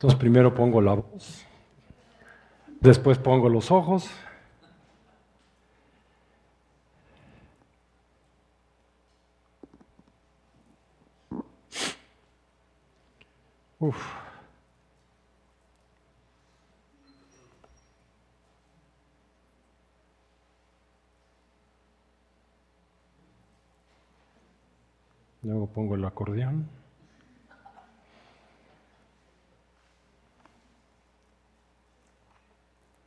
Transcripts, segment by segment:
Entonces primero pongo la voz, después pongo los ojos. Luego pongo el acordeón.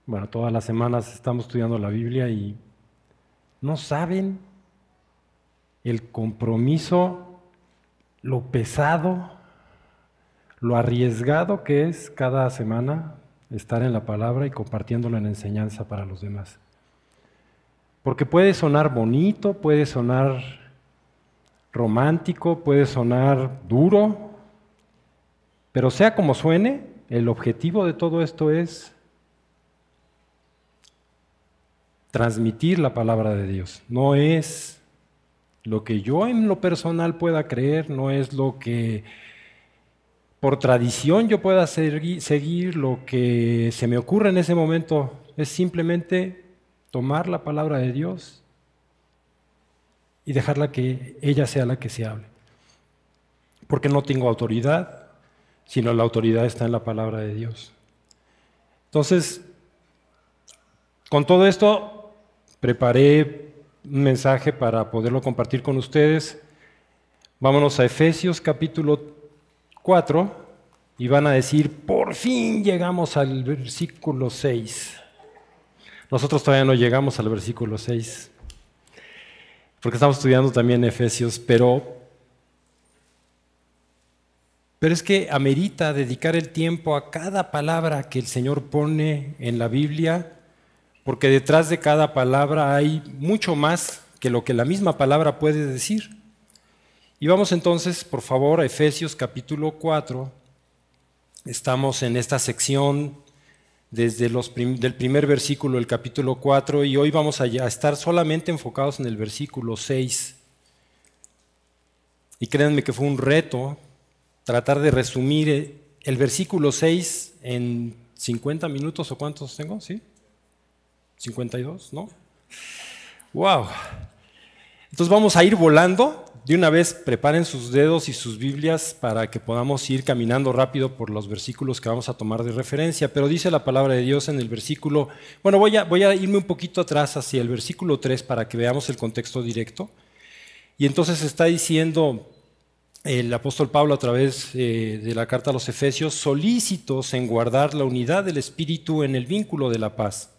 Bueno, todas las semanas estamos estudiando la Biblia y no saben el compromiso, lo pesado, lo arriesgado que es cada semana estar en la palabra y compartiéndolo en enseñanza para los demás. Porque puede sonar bonito, puede sonar romántico, puede sonar duro, pero sea como suene, el objetivo de todo esto es transmitir la palabra de Dios. No es lo que yo en lo personal pueda creer, no es lo que por tradición yo pueda seguir, lo que se me ocurre en ese momento, es simplemente tomar la palabra de Dios y dejarla que ella sea la que se hable. Porque no tengo autoridad, sino la autoridad está en la palabra de Dios. Entonces, con todo esto, preparé un mensaje para poderlo compartir con ustedes. Vámonos a Efesios capítulo 4 y van a decir, por fin llegamos al versículo 6. Nosotros todavía no llegamos al versículo 6 porque estamos estudiando también Efesios, pero, pero es que amerita dedicar el tiempo a cada palabra que el Señor pone en la Biblia, porque detrás de cada palabra hay mucho más que lo que la misma palabra puede decir. Y vamos entonces, por favor, a Efesios capítulo 4. Estamos en esta sección desde los del primer versículo del capítulo 4 y hoy vamos a estar solamente enfocados en el versículo 6. Y créanme que fue un reto tratar de resumir eh, el versículo 6 en 50 minutos o cuántos tengo, ¿sí? 52, ¿no? Wow. Entonces vamos a ir volando de una vez preparen sus dedos y sus Biblias para que podamos ir caminando rápido por los versículos que vamos a tomar de referencia. Pero dice la palabra de Dios en el versículo, bueno, voy a, irme un poquito atrás hacia el versículo 3 para que veamos el contexto directo. Y entonces está diciendo el apóstol Pablo a través eh, de la carta a los Efesios, solícitos en guardar la unidad del Espíritu en el vínculo de la paz.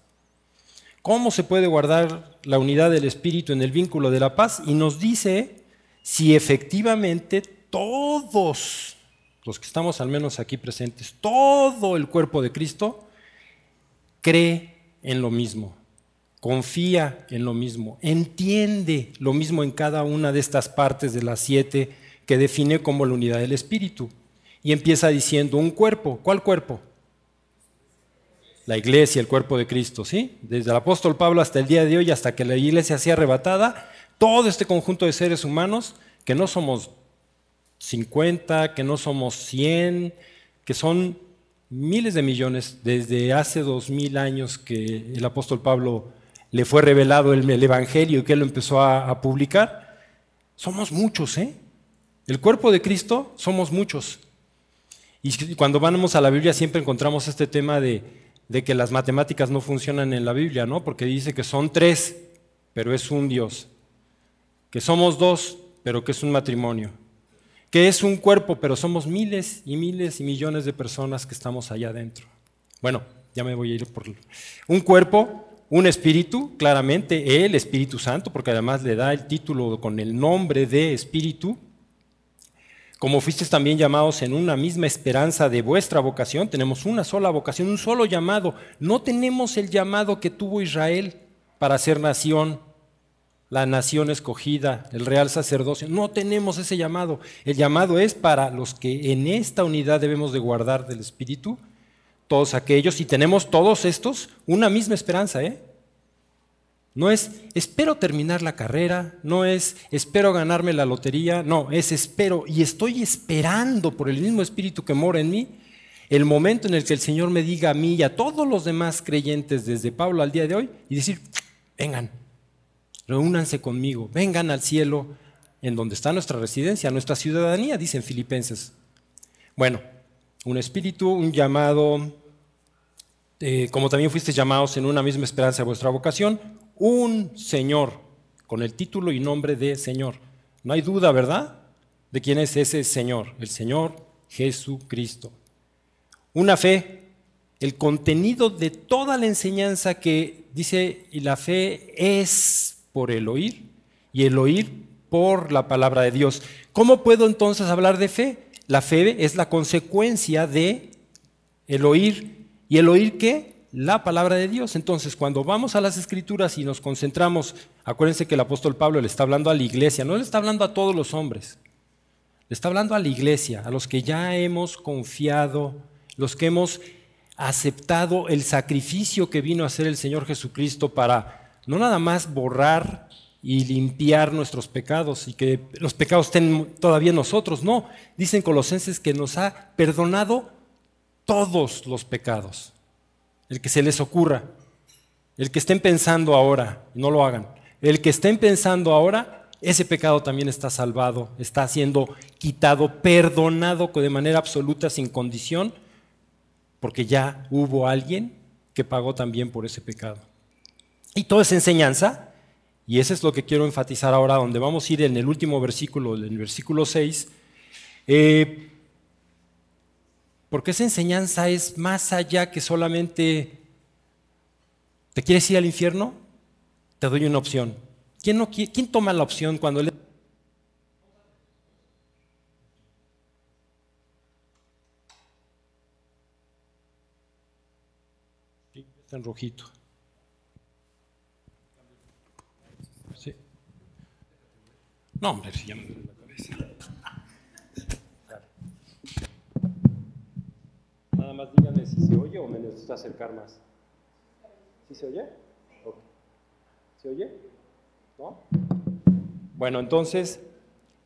¿Cómo se puede guardar la unidad del Espíritu en el vínculo de la paz? Y nos dice si efectivamente todos los que estamos al menos aquí presentes, todo el cuerpo de Cristo cree en lo mismo, confía en lo mismo, entiende lo mismo en cada una de estas partes de las siete que define como la unidad del Espíritu. Y empieza diciendo un cuerpo. ¿Cuál cuerpo? La iglesia, el cuerpo de Cristo, ¿sí? Desde el apóstol Pablo hasta el día de hoy, hasta que la iglesia sea arrebatada, todo este conjunto de seres humanos, que no somos 50, que no somos 100, que son miles de millones desde hace dos mil años que el apóstol Pablo le fue revelado el, Evangelio y que él lo empezó a, publicar. Somos muchos, ¿eh? El cuerpo de Cristo somos muchos. Y cuando vamos a la Biblia siempre encontramos este tema de, de que las matemáticas no funcionan en la Biblia, ¿no? Porque dice que son tres, pero es un Dios que somos dos, pero que es un matrimonio, que es un cuerpo, pero somos miles y miles y millones de personas que estamos allá adentro. Bueno, ya me voy a ir por un cuerpo, un espíritu, claramente el Espíritu Santo, porque además le da el título con el nombre de Espíritu. Como fuisteis también llamados en una misma esperanza de vuestra vocación, tenemos una sola vocación, un solo llamado. No tenemos el llamado que tuvo Israel para ser nación, la nación escogida, el real sacerdocio. No tenemos ese llamado. El llamado es para los que en esta unidad debemos de guardar del Espíritu, todos aquellos, y tenemos todos estos una misma esperanza. ¿eh? No es espero terminar la carrera, no es espero ganarme la lotería, no, es espero y estoy esperando por el mismo Espíritu que mora en mí, el momento en el que el Señor me diga a mí y a todos los demás creyentes desde Pablo al día de hoy y decir, vengan, reúnanse conmigo, vengan al cielo en donde está nuestra residencia, nuestra ciudadanía, dicen filipenses. Bueno, un espíritu, un llamado, eh, como también fuiste llamados en una misma esperanza de vuestra vocación, un Señor, con el título y nombre de Señor. No hay duda, ¿verdad? De quién es ese Señor, el Señor Jesucristo. Una fe, el contenido de toda la enseñanza que dice, y la fe es por el oír, y el oír por la palabra de Dios. ¿Cómo puedo entonces hablar de fe? La fe es la consecuencia de el oír. ¿Y el oír qué? La palabra de Dios. Entonces, cuando vamos a las escrituras y nos concentramos, acuérdense que el apóstol Pablo le está hablando a la iglesia, no le está hablando a todos los hombres. Le está hablando a la iglesia, a los que ya hemos confiado, los que hemos aceptado el sacrificio que vino a hacer el Señor Jesucristo para no nada más borrar y limpiar nuestros pecados y que los pecados estén todavía nosotros. No, dicen Colosenses que nos ha perdonado todos los pecados. El que se les ocurra, el que estén pensando ahora, no lo hagan. El que estén pensando ahora, ese pecado también está salvado, está siendo quitado, perdonado de manera absoluta, sin condición, porque ya hubo alguien que pagó también por ese pecado. Y toda esa enseñanza y eso es lo que quiero enfatizar ahora, donde vamos a ir en el último versículo, en el versículo 6. Eh, porque esa enseñanza es más allá que solamente, ¿te quieres ir al infierno? Te doy una opción. ¿Quién, toma la opción cuando él... está en rojito. No, hombre, si ya me la cabeza. Más díganme si se oye o me necesito acercar más. ¿Sí se oye? ¿Se oye? ¿No? Bueno, entonces,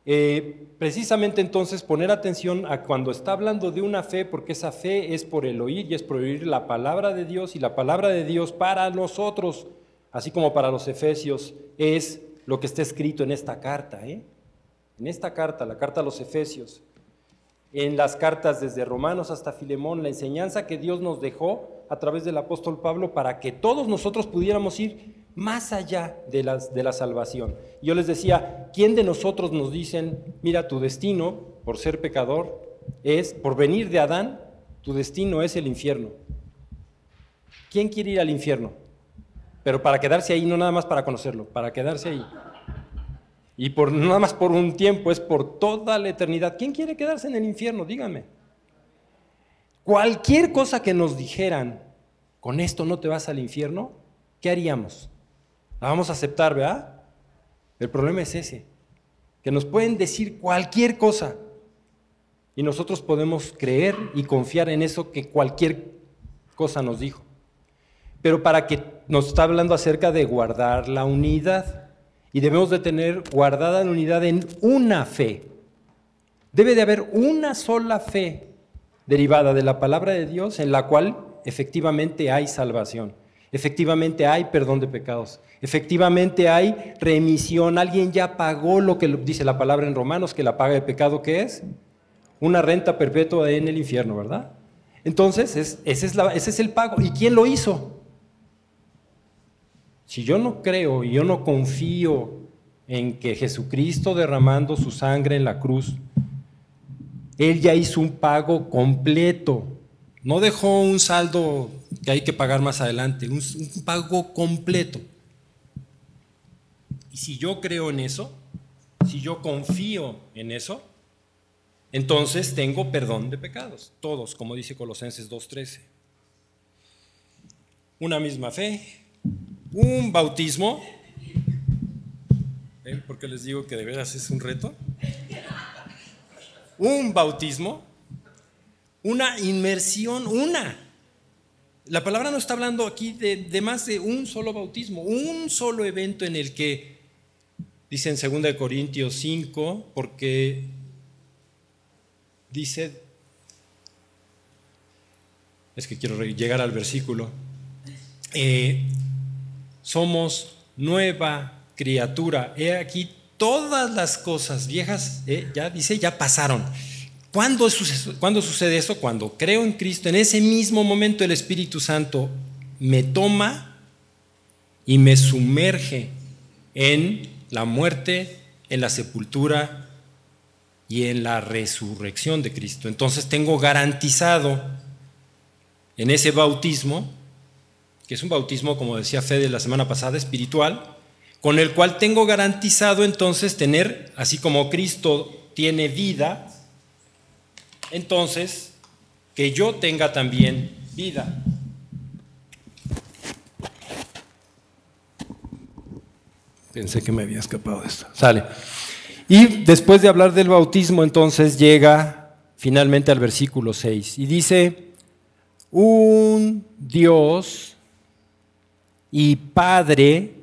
eh, precisamente entonces poner atención a cuando está hablando de una fe, porque esa fe es por el oír y es por oír la palabra de Dios y la palabra de Dios para nosotros, así como para los efesios, es lo que está escrito en esta carta, ¿eh? en esta carta, la carta a los Efesios, en las cartas desde Romanos hasta Filemón, la enseñanza que Dios nos dejó a través del apóstol Pablo para que todos nosotros pudiéramos ir más allá de, las, de la salvación. Yo les decía, ¿quién de nosotros nos dicen, mira, tu destino, por ser pecador, es, por venir de Adán, tu destino es el infierno? ¿Quién quiere ir al infierno? pero para quedarse ahí, no nada más para conocerlo, para quedarse ahí. Y por, nada más por un tiempo, es por toda la eternidad. ¿Quién quiere quedarse en el infierno? Dígame. Cualquier cosa que nos dijeran, con esto no te vas al infierno, ¿qué haríamos? La vamos a aceptar, ¿verdad? El problema es ese, que nos pueden decir cualquier cosa y nosotros podemos creer y confiar en eso que cualquier cosa nos dijo pero para que nos está hablando acerca de guardar la unidad. Y debemos de tener guardada la unidad en una fe. Debe de haber una sola fe derivada de la palabra de Dios en la cual efectivamente hay salvación. Efectivamente hay perdón de pecados. Efectivamente hay remisión. Alguien ya pagó lo que dice la palabra en Romanos, que la paga de pecado, ¿qué es? Una renta perpetua en el infierno, ¿verdad? Entonces, ese, es ese es el pago. ¿Y quién lo hizo? Si yo no creo y yo no confío en que Jesucristo derramando su sangre en la cruz, Él ya hizo un pago completo. No dejó un saldo que hay que pagar más adelante, un, pago completo. Y si yo creo en eso, si yo confío en eso, entonces tengo perdón de pecados, todos, como dice Colosenses 2.13. Una misma fe, un bautismo, ¿ven por qué les digo que de veras es un reto? Un bautismo, una inmersión, una. La palabra no está hablando aquí de, de, más de un solo bautismo, un solo evento en el que, dice en 2 Corintios 5, porque dice es que quiero llegar al versículo, eh, somos nueva criatura. He aquí todas las cosas viejas, eh, ya dice, ya pasaron. ¿Cuándo, ¿Cuándo sucede eso? Cuando creo en Cristo, en ese mismo momento el Espíritu Santo me toma y me sumerge en la muerte, en la sepultura y en la resurrección de Cristo. Entonces tengo garantizado en ese bautismo, que es un bautismo, como decía Fede la semana pasada, espiritual, con el cual tengo garantizado entonces tener, así como Cristo tiene vida, entonces que yo tenga también vida. Pensé que me había escapado de esto. Sale. Y después de hablar del bautismo, entonces llega finalmente al versículo 6 y dice, un Dios y Padre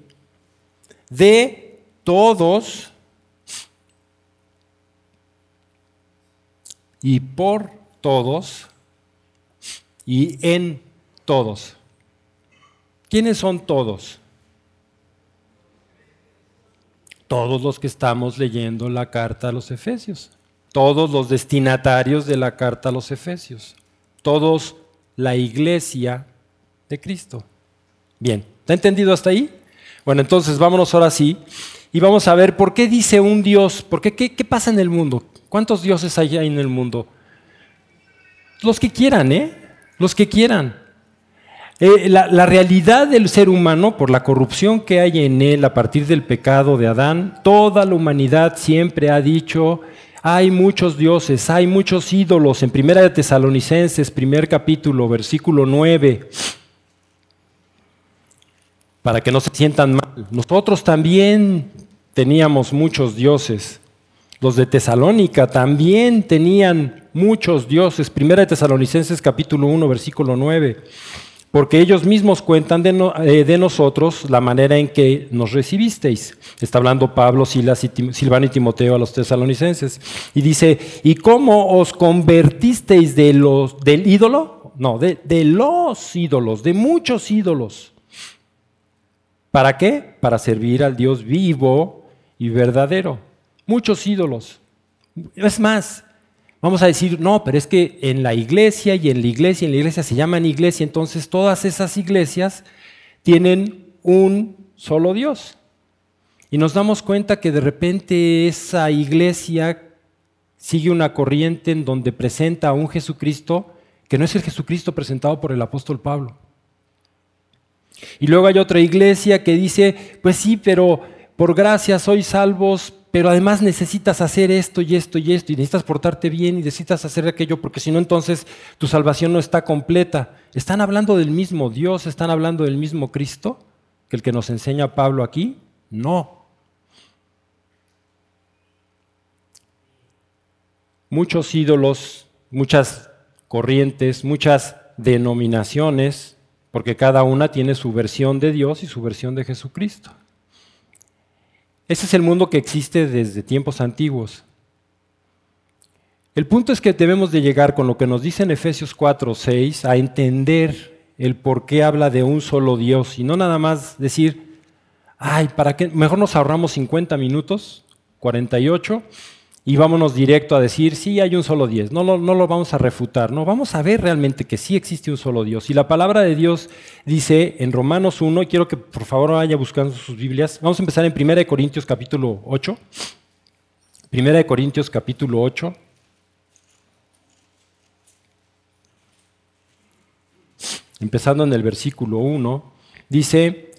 de todos y por todos y en todos. ¿Quiénes son todos? Todos los que estamos leyendo la carta a los Efesios, todos los destinatarios de la carta a los Efesios, todos la iglesia de Cristo. Bien, ¿está entendido hasta ahí? Bueno, entonces vámonos ahora sí y vamos a ver por qué dice un Dios, por qué, qué, pasa en el mundo, ¿Cuántos dioses hay en el mundo? Los que quieran, ¿eh? Los que quieran. Eh, la, la, realidad del ser humano, por la corrupción que hay en él a partir del pecado de Adán, toda la humanidad siempre ha dicho, hay muchos dioses, hay muchos ídolos. En Primera de Tesalonicenses, primer capítulo, versículo 9, para que no se sientan mal. Nosotros también teníamos muchos dioses. Los de Tesalónica también tenían muchos dioses. Primera de Tesalonicenses capítulo 1, versículo 9. Porque ellos mismos cuentan eh, de, nosotros la manera en que nos recibisteis. Está hablando Pablo, Silas y Silvano y Timoteo a los tesalonicenses. Y dice, ¿y cómo os convertisteis de los, del ídolo? No, de, de los ídolos, de muchos ídolos. ¿Para qué? Para servir al Dios vivo y verdadero muchos ídolos. Es más, vamos a decir, no, pero es que en la iglesia y en la iglesia y en la iglesia se llaman iglesia, entonces todas esas iglesias tienen un solo Dios. Y nos damos cuenta que de repente esa iglesia sigue una corriente en donde presenta a un Jesucristo que no es el Jesucristo presentado por el apóstol Pablo. Y luego hay otra iglesia que dice, pues sí, pero por gracia sois salvos pero además necesitas hacer esto y esto y esto, y necesitas portarte bien y necesitas hacer aquello, porque si no entonces tu salvación no está completa. ¿Están hablando del mismo Dios? ¿Están hablando del mismo Cristo? ¿Que el que nos enseña Pablo aquí? No. Muchos ídolos, muchas corrientes, muchas denominaciones, porque cada una tiene su versión de Dios y su versión de Jesucristo. Ese es el mundo que existe desde tiempos antiguos. El punto es que debemos de llegar con lo que nos dice en Efesios 4, 6 a entender el por qué habla de un solo Dios y no nada más decir, ay, ¿para qué? Mejor nos ahorramos 50 minutos, 48, y vámonos directo a decir, sí, hay un solo Dios. No lo, no lo vamos a refutar, no, vamos a ver realmente que sí existe un solo Dios. Y la palabra de Dios dice en Romanos 1, y quiero que por favor vaya buscando sus Biblias, vamos a empezar en 1 Corintios capítulo 8. 1 Corintios capítulo 8. Empezando en el versículo 1, dice,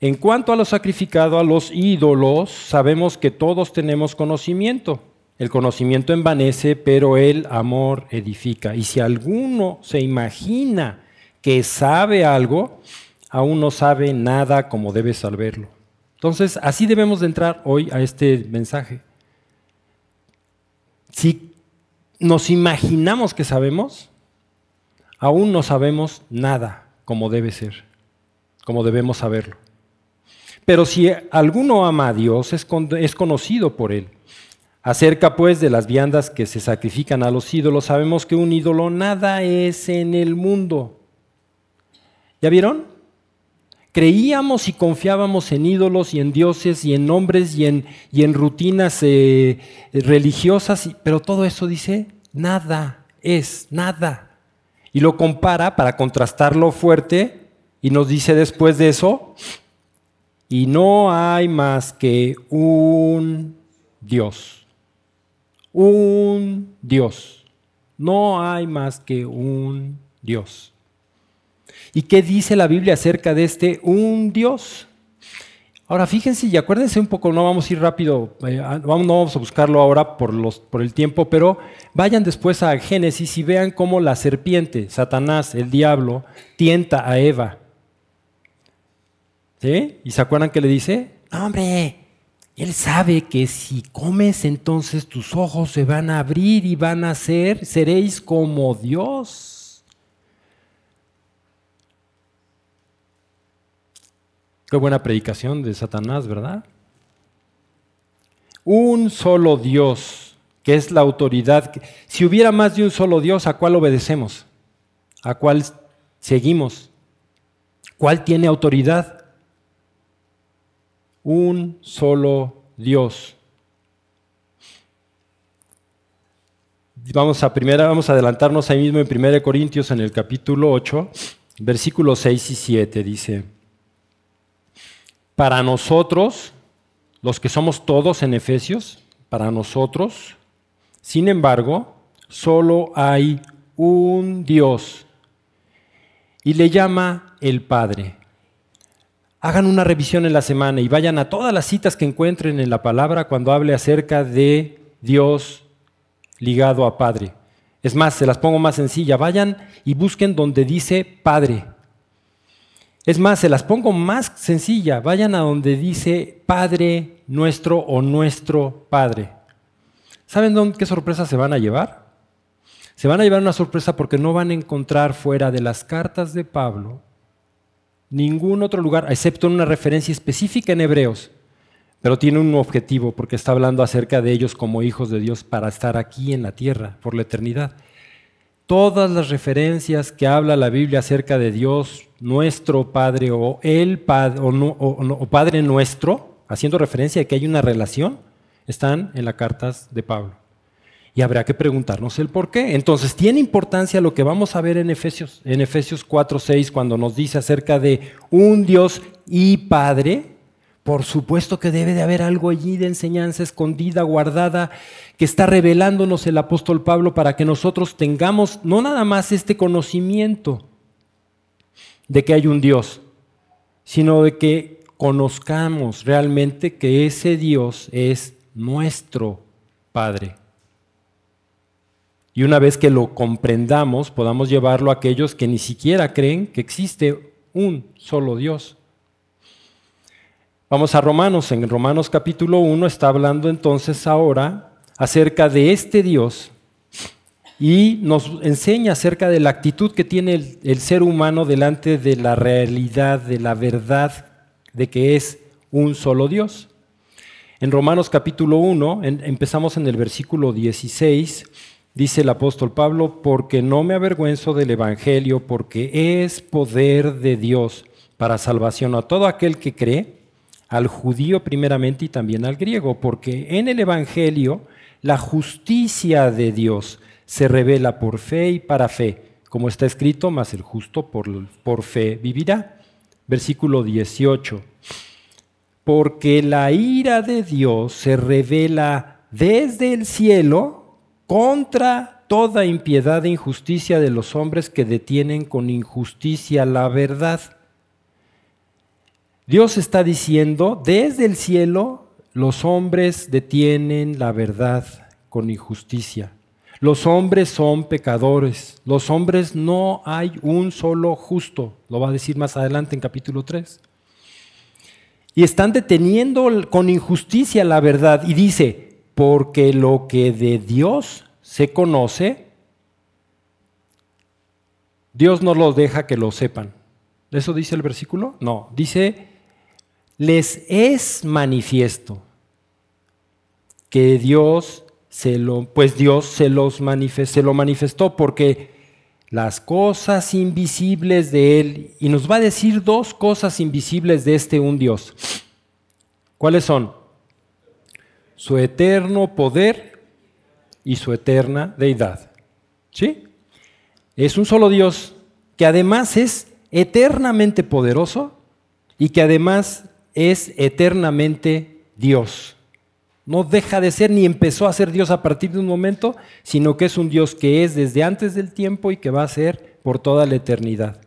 en cuanto a lo sacrificado a los ídolos, sabemos que todos tenemos conocimiento. El conocimiento envanece, pero el amor edifica. Y si alguno se imagina que sabe algo, aún no sabe nada como debe saberlo. Entonces, así debemos de entrar hoy a este mensaje. Si nos imaginamos que sabemos, aún no sabemos nada como debe ser, como debemos saberlo. Pero si alguno ama a Dios, es conocido por Él. Acerca pues de las viandas que se sacrifican a los ídolos, sabemos que un ídolo nada es en el mundo, ¿Ya vieron? Creíamos y confiábamos en ídolos y en dioses y en nombres y en, y en rutinas eh, religiosas, pero todo eso dice, nada es, nada. Y lo compara para contrastarlo fuerte y nos dice después de eso, y no hay más que un Dios, un Dios, no hay más que un Dios. ¿Y qué dice la Biblia acerca de este un Dios? Ahora fíjense y acuérdense un poco, no vamos a ir rápido, eh, no vamos a buscarlo ahora por, el tiempo, pero vayan después a Génesis y vean cómo la serpiente, Satanás, el diablo, tienta a Eva. ¿Sí? ¿Y se acuerdan que le dice? Hombre, él sabe que si comes entonces tus ojos se van a abrir y van a ser, seréis como Dios. Qué buena predicación de Satanás, ¿verdad? Un solo Dios, que es la autoridad. Si hubiera más de un solo Dios, ¿a cuál obedecemos? ¿A cuál seguimos? ¿Cuál tiene autoridad? Un solo Dios. Vamos a primera, vamos a adelantarnos ahí mismo en 1 Corintios en el capítulo 8, versículos 6 y 7 dice para nosotros, los que somos todos en Efesios, para nosotros, sin embargo, solo hay un Dios y le llama el Padre. Hagan una revisión en la semana y vayan a todas las citas que encuentren en la palabra cuando hable acerca de Dios ligado a Padre. Es más, se las pongo más sencilla. Vayan y busquen donde dice Padre. Es más, se las pongo más sencilla. Vayan a donde dice Padre nuestro o nuestro Padre. ¿Saben dónde, qué sorpresa se van a llevar? Se van a llevar una sorpresa porque no van a encontrar fuera de las cartas de Pablo ningún otro lugar, excepto en una referencia específica en Hebreos, pero tiene un objetivo porque está hablando acerca de ellos como hijos de Dios para estar aquí en la tierra por la eternidad. Todas las referencias que habla la Biblia acerca de Dios, nuestro Padre o el Padre o, Padre nuestro, haciendo referencia a que hay una relación, están en las cartas de Pablo. Y habrá que preguntarnos el por qué. Entonces, tiene importancia lo que vamos a ver en Efesios, en Efesios 4, 6, cuando nos dice acerca de un Dios y Padre, por supuesto que debe de haber algo allí de enseñanza escondida, guardada, que está revelándonos el apóstol Pablo para que nosotros tengamos no nada más este conocimiento de que hay un Dios, sino de que conozcamos realmente que ese Dios es nuestro Padre. Y una vez que lo comprendamos, podamos llevarlo a aquellos que ni siquiera creen que existe un solo Dios. Vamos a Romanos. En Romanos capítulo 1 está hablando entonces ahora acerca de este Dios y nos enseña acerca de la actitud que tiene el, ser humano delante de la realidad, de la verdad de que es un solo Dios. En Romanos capítulo 1, empezamos en el versículo 16, dice el apóstol Pablo, porque no me avergüenzo del Evangelio, porque es poder de Dios para salvación a todo aquel que cree al judío primeramente y también al griego, porque en el Evangelio la justicia de Dios se revela por fe y para fe, como está escrito, mas el justo por, por fe vivirá. Versículo 18. Porque la ira de Dios se revela desde el cielo contra toda impiedad e injusticia de los hombres que detienen con injusticia la verdad Dios está diciendo, desde el cielo los hombres detienen la verdad con injusticia. Los hombres son pecadores. Los hombres no hay un solo justo. Lo va a decir más adelante en capítulo 3. Y están deteniendo con injusticia la verdad. Y dice, porque lo que de Dios se conoce, Dios no los deja que lo sepan. ¿Eso dice el versículo? No, dice les es manifiesto que Dios se lo, pues Dios se los se lo manifestó porque las cosas invisibles de Él. Y nos va a decir dos cosas invisibles de este un Dios. ¿Cuáles son? Su eterno poder y su eterna deidad. ¿Sí? Es un solo Dios que además es eternamente poderoso y que además es eternamente Dios. No deja de ser ni empezó a ser Dios a partir de un momento, sino que es un Dios que es desde antes del tiempo y que va a ser por toda la eternidad.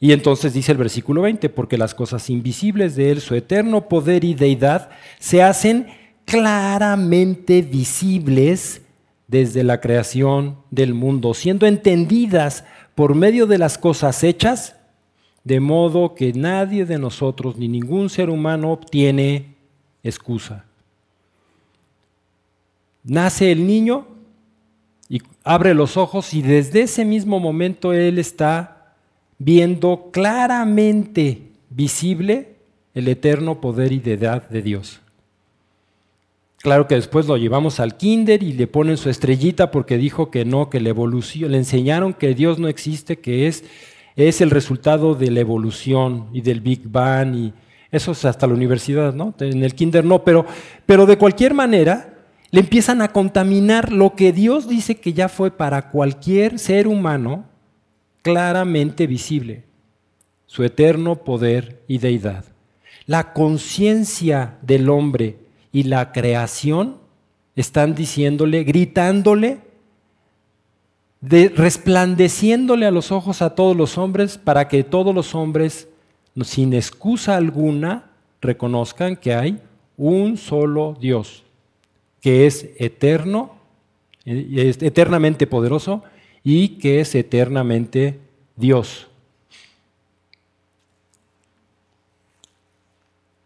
Y entonces dice el versículo 20, porque las cosas invisibles de Él, su eterno poder y deidad, se hacen claramente visibles desde la creación del mundo, siendo entendidas por medio de las cosas hechas, de modo que nadie de nosotros ni ningún ser humano obtiene excusa. Nace el niño y abre los ojos y desde ese mismo momento él está viendo claramente visible el eterno poder y deidad de Dios. Claro que después lo llevamos al kinder y le ponen su estrellita porque dijo que no, que la evolución, le enseñaron que Dios no existe, que es, es el resultado de la evolución y del Big Bang y eso es hasta la universidad, ¿no? En el kinder no, pero, pero de cualquier manera le empiezan a contaminar lo que Dios dice que ya fue para cualquier ser humano claramente visible, su eterno poder y deidad. La conciencia del hombre y la creación están diciéndole, gritándole, resplandeciéndole a los ojos a todos los hombres para que todos los hombres, sin excusa alguna, reconozcan que hay un solo Dios, que es eterno, es eternamente poderoso y que es eternamente Dios.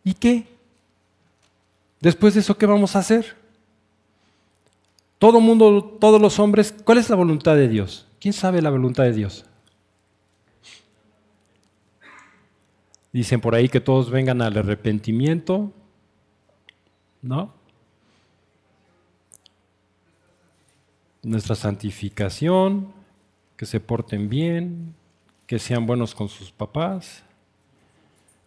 ¿Y qué? Después de eso, ¿qué vamos a hacer? Todo mundo, todos los hombres, ¿cuál es la voluntad de Dios? ¿Quién sabe la voluntad de Dios? Dicen por ahí que todos vengan al arrepentimiento, ¿no? Nuestra santificación, que se porten bien, que sean buenos con sus papás,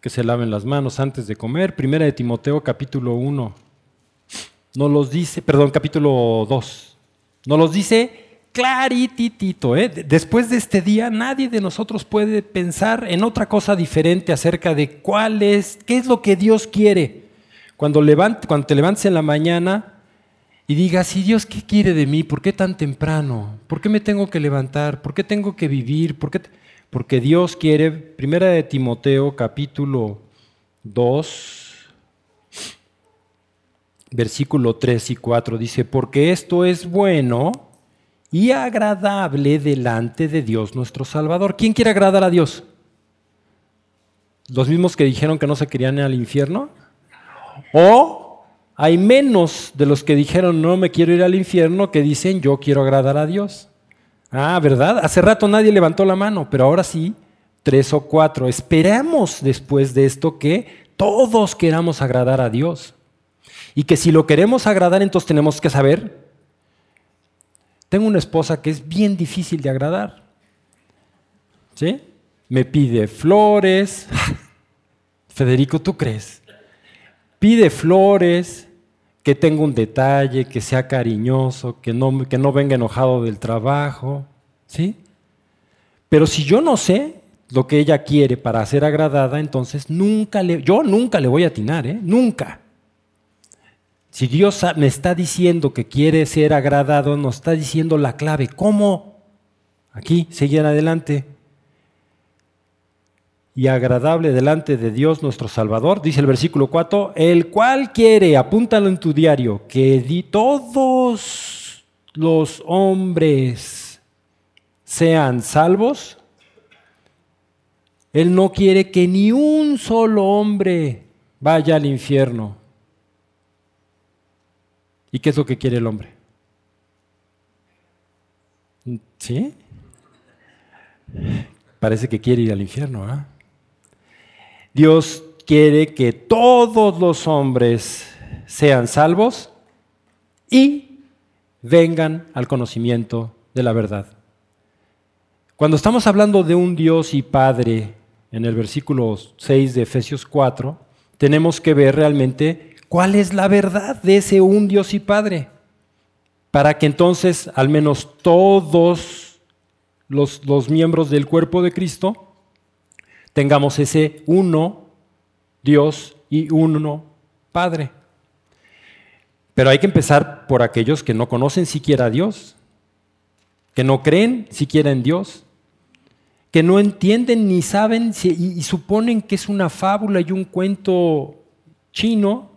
que se laven las manos antes de comer. Primera de Timoteo capítulo 1. Nos los dice, perdón, capítulo 2. Nos los dice clarititito. ¿eh? Después de este día nadie de nosotros puede pensar en otra cosa diferente acerca de cuál es, qué es lo que Dios quiere. Cuando, levante, cuando te levantes en la mañana y digas, ¿y Dios qué quiere de mí? ¿Por qué tan temprano? ¿Por qué me tengo que levantar? ¿Por qué tengo que vivir? ¿Por qué porque Dios quiere, primera de Timoteo capítulo 2, versículo 3 y 4, dice, porque esto es bueno y agradable delante de Dios nuestro Salvador. ¿Quién quiere agradar a Dios? ¿Los mismos que dijeron que no se querían ir al infierno? ¿O hay menos de los que dijeron no me quiero ir al infierno que dicen yo quiero agradar a Dios? Ah, ¿verdad? Hace rato nadie levantó la mano, pero ahora sí, tres o cuatro. Esperamos después de esto que todos queramos agradar a Dios. Y que si lo queremos agradar, entonces tenemos que saber. Tengo una esposa que es bien difícil de agradar. ¿Sí? Me pide flores. Federico, ¿tú crees? Pide flores, que tenga un detalle, que sea cariñoso, que no, que no venga enojado del trabajo, ¿sí? Pero si yo no sé lo que ella quiere para ser agradada, entonces nunca le, yo nunca le voy a atinar, ¿eh? Nunca. Si Dios me está diciendo que quiere ser agradado, nos está diciendo la clave. ¿Cómo? Aquí, seguir adelante y agradable delante de Dios nuestro Salvador, dice el versículo 4, el cual quiere, apúntalo en tu diario, que todos los hombres sean salvos. Él no quiere que ni un solo hombre vaya al infierno. ¿Y qué es lo que quiere el hombre? ¿Sí? Parece que quiere ir al infierno, ¿ah? Dios quiere que todos los hombres sean salvos y vengan al conocimiento de la verdad. Cuando estamos hablando de un Dios y Padre, en el versículo 6 de Efesios 4, tenemos que ver realmente cuál es la verdad de ese un Dios y Padre, para que entonces al menos todos los, los miembros del cuerpo de Cristo tengamos ese uno Dios y uno Padre. Pero hay que empezar por aquellos que no conocen siquiera a Dios, que no creen siquiera en Dios, que no entienden ni saben y, suponen que es una fábula y un cuento chino,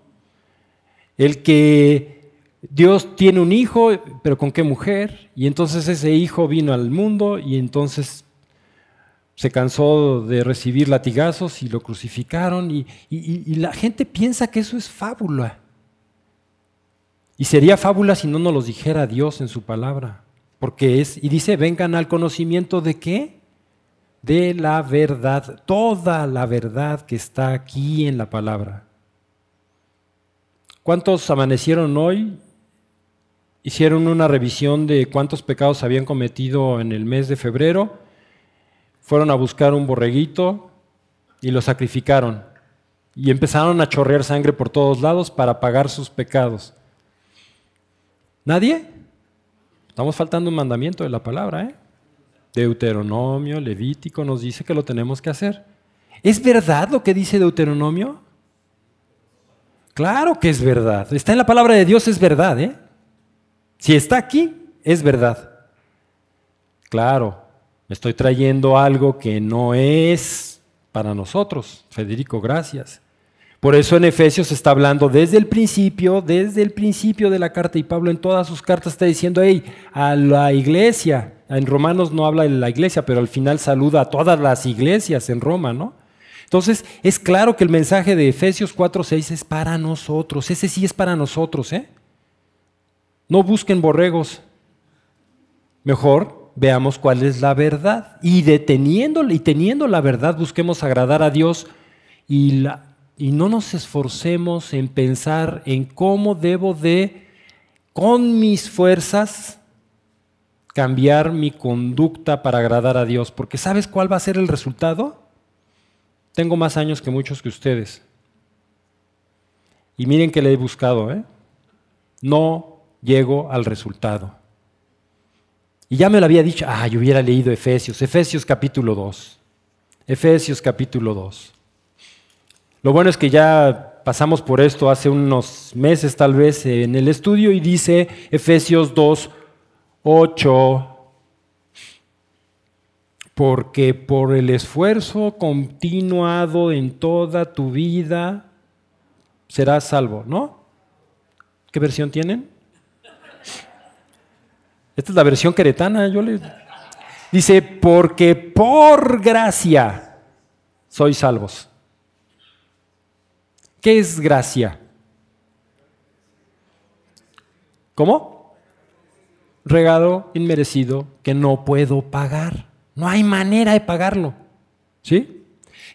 el que Dios tiene un hijo, pero ¿con qué mujer? Y entonces ese hijo vino al mundo y entonces se cansó de recibir latigazos y lo crucificaron y, y la gente piensa que eso es fábula. Y sería fábula si no nos los dijera Dios en su palabra. Porque es, y dice, vengan al conocimiento de qué? De la verdad, toda la verdad que está aquí en la palabra. ¿Cuántos amanecieron hoy? Hicieron una revisión de cuántos pecados habían cometido en el mes de febrero. Fueron a buscar un borreguito y lo sacrificaron. Y empezaron a chorrear sangre por todos lados para pagar sus pecados. ¿Nadie? Estamos faltando un mandamiento de la palabra, ¿eh? Deuteronomio, Levítico nos dice que lo tenemos que hacer. ¿Es verdad lo que dice Deuteronomio? Claro que es verdad. Está en la palabra de Dios, es verdad, ¿eh? Si está aquí, es verdad. Claro, estoy trayendo algo que no es para nosotros. Federico, gracias. Por eso en Efesios está hablando desde el principio, desde el principio de la carta, y Pablo en todas sus cartas está diciendo, hey, a la iglesia, en Romanos no habla de la iglesia, pero al final saluda a todas las iglesias en Roma, ¿no? Entonces, es claro que el mensaje de Efesios 4:6 es para nosotros, ese sí es para nosotros, ¿eh? No busquen borregos. Mejor veamos cuál es la verdad y deteniendo y teniendo la verdad busquemos agradar a Dios y la, y no nos esforcemos en pensar en cómo debo de, con mis fuerzas, cambiar mi conducta para agradar a Dios. Porque ¿sabes cuál va a ser el resultado? Tengo más años que muchos que ustedes. Y miren que le he buscado, ¿eh? No llego al resultado. Y ya me lo había dicho, ah, yo hubiera leído Efesios, Efesios capítulo 2. Efesios capítulo 2. Lo bueno es que ya pasamos por esto hace unos meses tal vez en el estudio y dice Efesios 2, 8, porque por el esfuerzo continuado en toda tu vida serás salvo, ¿no? ¿Qué versión tienen? Esta es la versión queretana, yo le... Dice, porque por gracia sois salvos. ¿Qué es gracia? ¿Cómo? Regalo inmerecido que no puedo pagar. No hay manera de pagarlo. ¿Sí?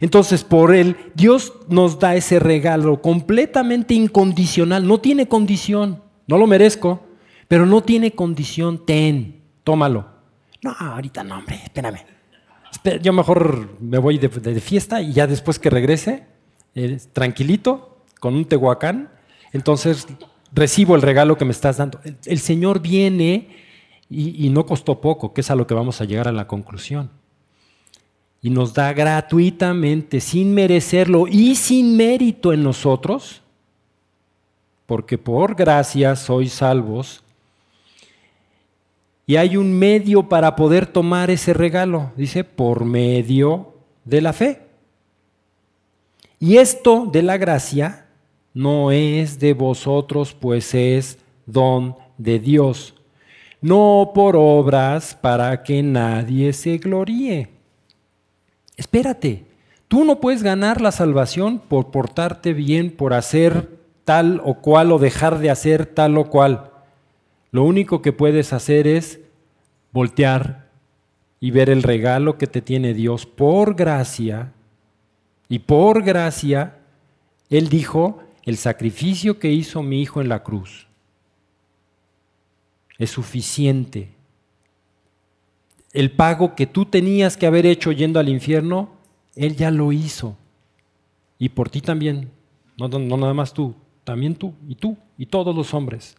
Entonces, por él, Dios nos da ese regalo completamente incondicional. No tiene condición. No lo merezco, pero no tiene condición. Ten, tómalo. No, ahorita no, hombre, espérame. Yo mejor me voy de, fiesta y ya después que regrese, tranquilito, con un tehuacán, entonces recibo el regalo que me estás dando. El, Señor viene y, no costó poco, que es a lo que vamos a llegar a la conclusión. Y nos da gratuitamente, sin merecerlo y sin mérito en nosotros, porque por gracia sois salvos. Y hay un medio para poder tomar ese regalo, dice, por medio de la fe. Y esto de la gracia no es de vosotros, pues es don de Dios, no por obras para que nadie se gloríe. Espérate, tú no puedes ganar la salvación por portarte bien, por hacer tal o cual o dejar de hacer tal o cual. Lo único que puedes hacer es voltear y ver el regalo que te tiene Dios por gracia y por gracia, Él dijo, el sacrificio que hizo mi hijo en la cruz es suficiente. el pago que tú tenías que haber hecho yendo al infierno, Él ya lo hizo. Y por ti también. No, no, nada más tú, también tú, y tú, y todos los hombres.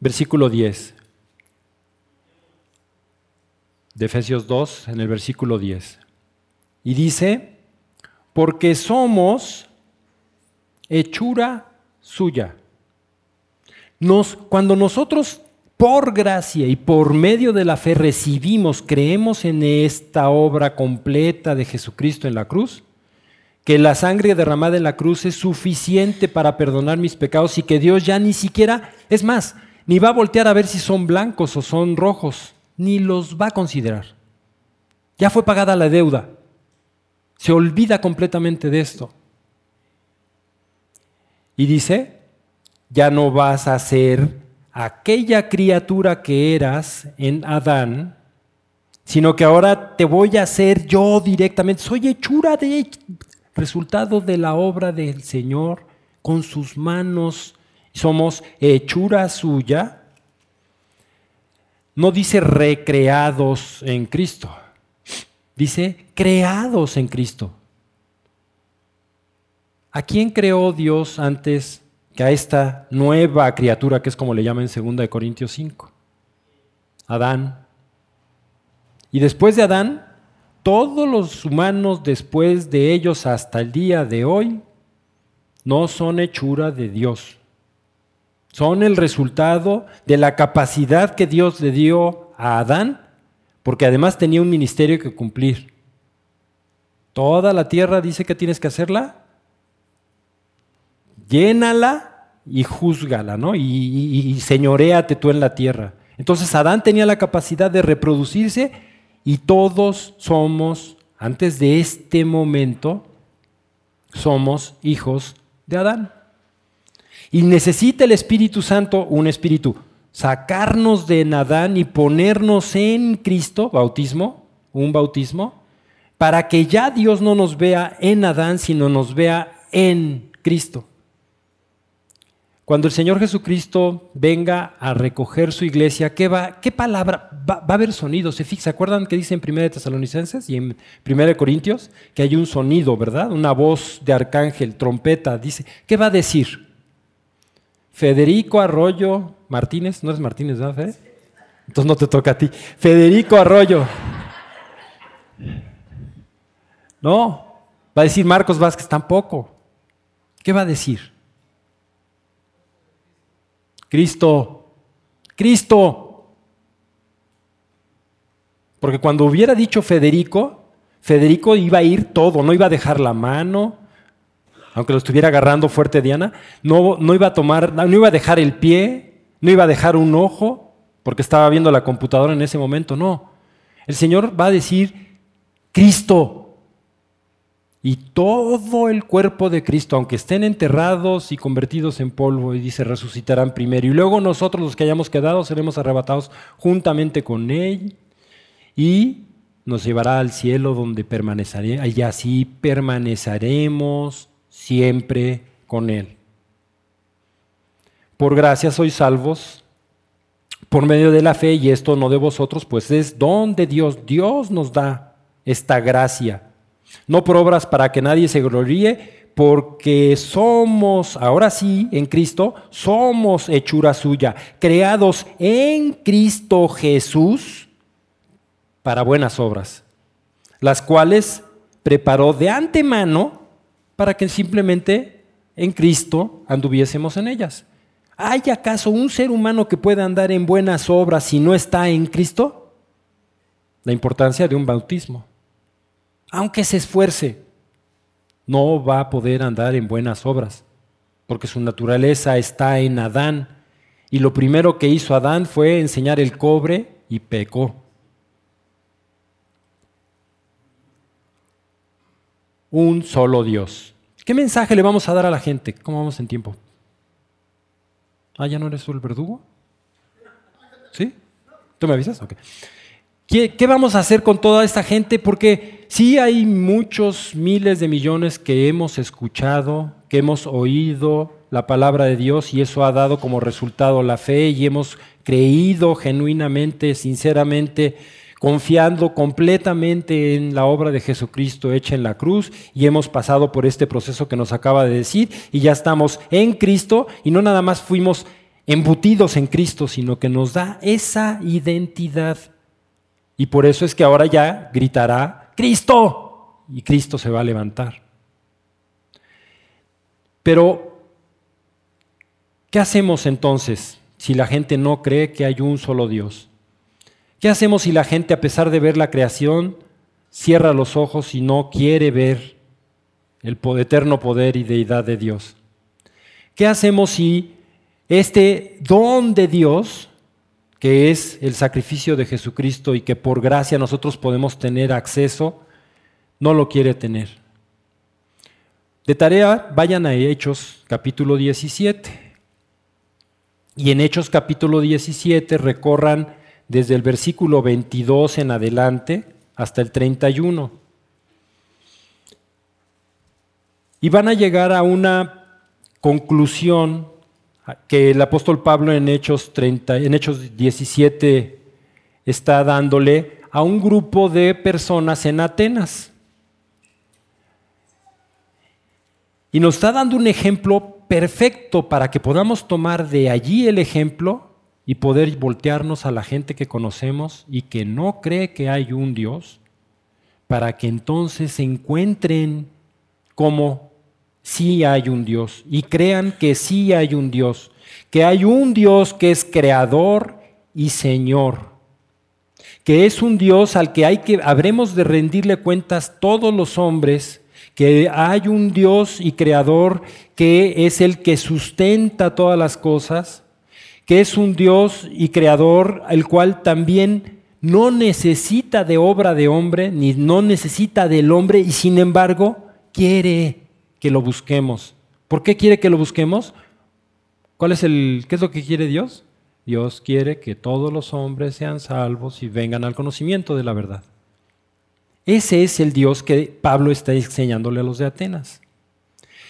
Versículo 10. De Efesios 2, en el versículo 10. Y dice, porque somos hechura suya. Nos, cuando nosotros por gracia y por medio de la fe recibimos, creemos en esta obra completa de Jesucristo en la cruz, que la sangre derramada en la cruz es suficiente para perdonar mis pecados y que Dios ya ni siquiera, es más, ni va a voltear a ver si son blancos o son rojos, ni los va a considerar. Ya fue pagada la deuda. Se olvida completamente de esto. Y dice, ya no vas a ser aquella criatura que eras en Adán, sino que ahora te voy a hacer yo directamente. Soy hechura de resultado de la obra del Señor con sus manos. Somos hechura suya. No dice recreados en Cristo, dice creados en Cristo. ¿A quién creó Dios antes que a esta nueva criatura, que es como le llaman en 2 Corintios 5. Adán. Y después de Adán, todos los humanos después de ellos hasta el día de hoy no son hechura de Dios. Son el resultado de la capacidad que Dios le dio a Adán, porque además tenía un ministerio que cumplir. Toda la tierra dice que tienes que hacerla llénala y júzgala, ¿no? Y, y, señoreate tú en la tierra. Entonces Adán tenía la capacidad de reproducirse y todos somos, antes de este momento, somos hijos de Adán. Y necesita el Espíritu Santo un espíritu, sacarnos de Adán y ponernos en Cristo, bautismo, un bautismo, para que ya Dios no nos vea en Adán, sino nos vea en Cristo. Cuando el Señor Jesucristo venga a recoger su iglesia, ¿qué, va, qué palabra? Va, a haber sonido. ¿Se, ¿Se acuerdan que dice en 1 Tesalonicenses y en 1 Corintios? Que hay un sonido, ¿verdad? Una voz de arcángel, trompeta. Dice, ¿qué va a decir? Federico Arroyo Martínez, no es Martínez, ¿verdad? Entonces no te toca a ti. Federico Arroyo. No, va a decir Marcos Vázquez tampoco. ¿Qué va a decir? Cristo, Cristo. Porque cuando hubiera dicho Federico, Federico iba a ir todo, no iba a dejar la mano, aunque lo estuviera agarrando fuerte Diana, no, no iba a tomar, no iba a dejar el pie, no iba a dejar un ojo, porque estaba viendo la computadora en ese momento, no. El Señor va a decir, Cristo, y todo el cuerpo de Cristo, aunque estén enterrados y convertidos en polvo, y dice, resucitarán primero. Y luego nosotros los que hayamos quedado seremos arrebatados juntamente con Él y nos llevará al cielo donde permaneceremos, y así permaneceremos siempre con Él. Por gracia sois salvos por medio de la fe, y esto no de vosotros, pues es don de Dios. Dios nos da esta gracia no por obras para que nadie se gloríe, porque somos, ahora sí, en Cristo, somos hechura suya, creados en Cristo Jesús para buenas obras, las cuales preparó de antemano para que simplemente en Cristo anduviésemos en ellas. ¿Hay acaso un ser humano que pueda andar en buenas obras si no está en Cristo? La importancia de un bautismo aunque se esfuerce, no va a poder andar en buenas obras, porque su naturaleza está en Adán. Y lo primero que hizo Adán fue enseñar el cobre y pecó. Un solo Dios. ¿Qué mensaje le vamos a dar a la gente? ¿Cómo vamos en tiempo? Ah, ¿ya no eres tú el verdugo? ¿Sí? ¿Tú me avisas? Ok. ¿Qué, vamos a hacer con toda esta gente? Porque sí hay muchos miles de millones que hemos escuchado, que hemos oído la palabra de Dios y eso ha dado como resultado la fe y hemos creído genuinamente, sinceramente, confiando completamente en la obra de Jesucristo hecha en la cruz y hemos pasado por este proceso que nos acaba de decir y ya estamos en Cristo y no nada más fuimos embutidos en Cristo, sino que nos da esa identidad. Y por eso es que ahora ya gritará, Cristo, y Cristo se va a levantar. Pero, ¿qué hacemos entonces si la gente no cree que hay un solo Dios? ¿Qué hacemos si la gente, a pesar de ver la creación, cierra los ojos y no quiere ver el eterno poder y deidad de Dios? ¿Qué hacemos si este don de Dios, que es el sacrificio de Jesucristo y que por gracia nosotros podemos tener acceso, no lo quiere tener? De tarea, vayan a Hechos capítulo 17. Y en Hechos capítulo 17 recorran desde el versículo 22 en adelante hasta el 31. Y van a llegar a una conclusión que el apóstol Pablo en Hechos, 30, en Hechos 17 está dándole a un grupo de personas en Atenas. Y nos está dando un ejemplo perfecto para que podamos tomar de allí el ejemplo y poder voltearnos a la gente que conocemos y que no cree que hay un Dios, para que entonces se encuentren como sí hay un Dios y crean que sí hay un Dios, que hay un Dios que es creador y Señor, que es un Dios al que hay que habremos de rendirle cuentas todos los hombres, que hay un Dios y creador que es el que sustenta todas las cosas, que es un Dios y creador el cual también no necesita de obra de hombre, ni no necesita del hombre, y sin embargo quiere que lo busquemos. ¿Por qué quiere que lo busquemos? ¿Cuál es el qué es lo que quiere Dios? Dios quiere que todos los hombres sean salvos y vengan al conocimiento de la verdad. Ese es el Dios que Pablo está enseñándole a los de Atenas.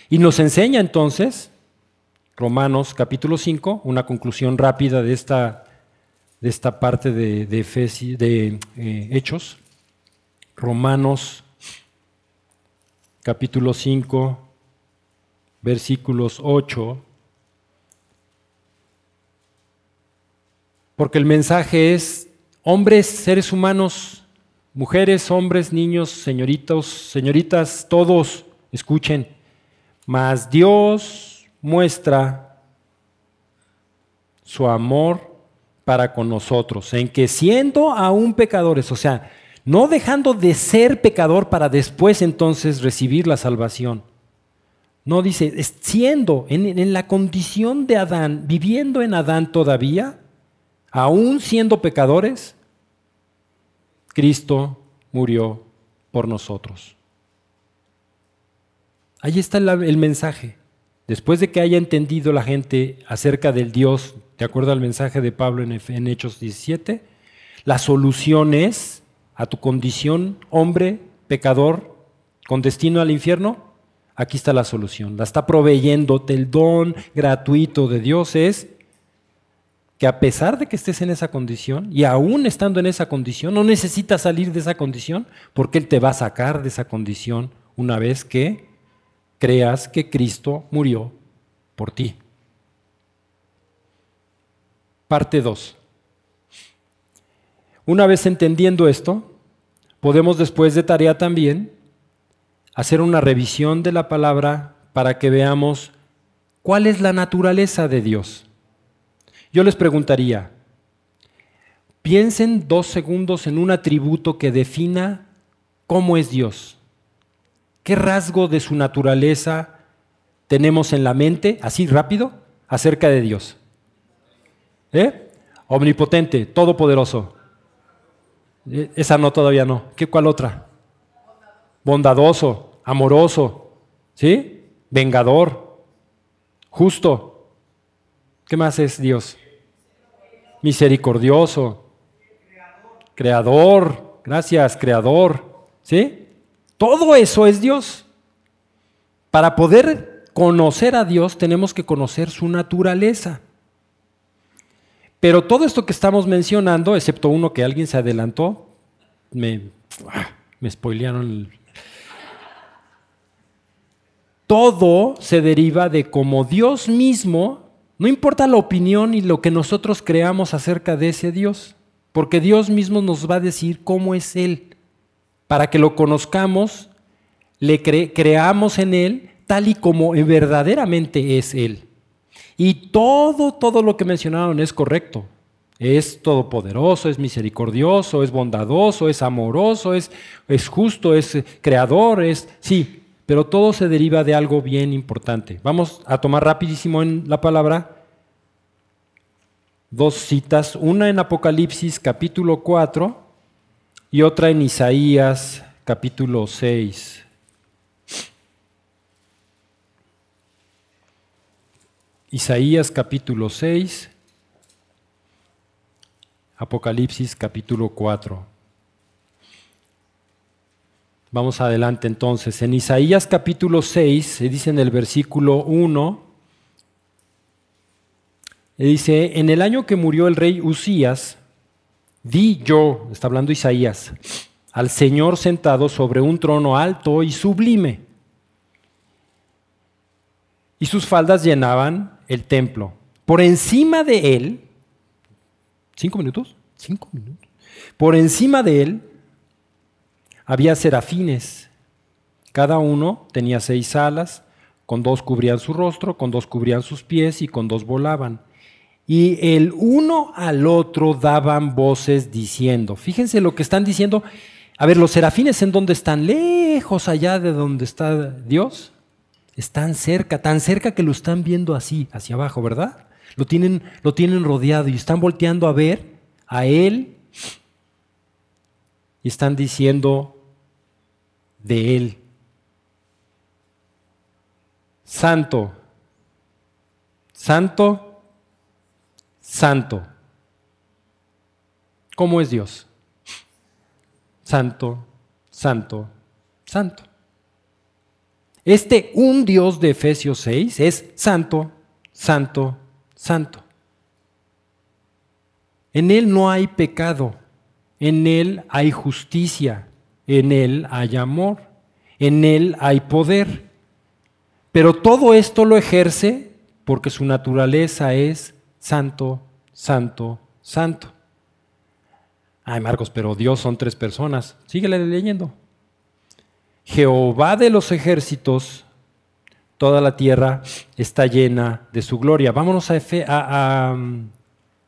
Y nos enseña entonces Romanos capítulo 5, una conclusión rápida de esta, de esta parte de, de, eh, Hechos. Romanos capítulo 5, versículos 8. Porque el mensaje es, hombres, seres humanos, mujeres, hombres, niños, señoritos, señoritas, todos escuchen, mas Dios muestra su amor para con nosotros, en que siendo aún pecadores, o sea, no dejando de ser pecador para después entonces recibir la salvación. No dice, siendo en, la condición de Adán, viviendo en Adán todavía, aún siendo pecadores, Cristo murió por nosotros. Ahí está el, mensaje. Después de que haya entendido la gente acerca del Dios, de acuerdo al mensaje de Pablo en, Hechos 17, la solución es a tu condición, hombre, pecador, con destino al infierno, aquí está la solución. La está proveyéndote el don gratuito de Dios es que a pesar de que estés en esa condición y aún estando en esa condición, no necesitas salir de esa condición porque Él te va a sacar de esa condición una vez que creas que Cristo murió por ti. Parte 2. Una vez entendiendo esto, podemos después de tarea también hacer una revisión de la palabra para que veamos cuál es la naturaleza de Dios. Yo les preguntaría, piensen dos segundos en un atributo que defina cómo es Dios. ¿Qué rasgo de su naturaleza tenemos en la mente, así rápido, acerca de Dios? ¿Eh? Omnipotente, todopoderoso. Eh, esa no, todavía no. ¿Qué, ¿Cuál otra? Bondadoso, amoroso, ¿sí? Vengador, justo. ¿Qué más es Dios? Misericordioso, creador, gracias, creador, ¿sí? Todo eso es Dios. Para poder conocer a Dios tenemos que conocer su naturaleza. Pero todo esto que estamos mencionando, excepto uno que alguien se adelantó, me, ah, me spoilearon. Todo se deriva de cómo Dios mismo, no importa la opinión y lo que nosotros creamos acerca de ese Dios, porque Dios mismo nos va a decir cómo es Él, para que lo conozcamos, le cre- creamos en Él tal y como verdaderamente es Él. Y todo, todo lo que mencionaron es correcto. Es todopoderoso, es misericordioso, es bondadoso, es amoroso, es, es justo, es creador, es... Sí, pero todo se deriva de algo bien importante. Vamos a tomar rapidísimo en la palabra dos citas, una en Apocalipsis capítulo 4 y otra en Isaías capítulo 6. Isaías capítulo 6, Apocalipsis capítulo 4. Vamos adelante entonces. En Isaías capítulo 6, se dice en el versículo 1, dice, en el año que murió el rey Usías, di yo, está hablando Isaías, al Señor sentado sobre un trono alto y sublime, y sus faldas llenaban el templo. Por encima de él, cinco minutos, cinco minutos, por encima de él había serafines. Cada uno tenía seis alas, con dos cubrían su rostro, con dos cubrían sus pies y con dos volaban. Y el uno al otro daban voces diciendo, fíjense lo que están diciendo, a ver, los serafines en dónde están, lejos allá de donde está Dios, están cerca, tan cerca que lo están viendo así, hacia abajo, ¿verdad? Lo tienen, lo tienen rodeado y están volteando a ver a Él y están diciendo de Él. Santo, santo, santo. ¿Cómo es Dios? Santo, santo, santo. Este un Dios de Efesios 6 es santo, santo, santo. En Él no hay pecado, en Él hay justicia, en Él hay amor, en Él hay poder. Pero todo esto lo ejerce porque su naturaleza es santo, santo, santo. Ay, Marcos, pero Dios son tres personas. Síguele leyendo. Jehová de los ejércitos, toda la tierra está llena de su gloria. Vámonos a, um,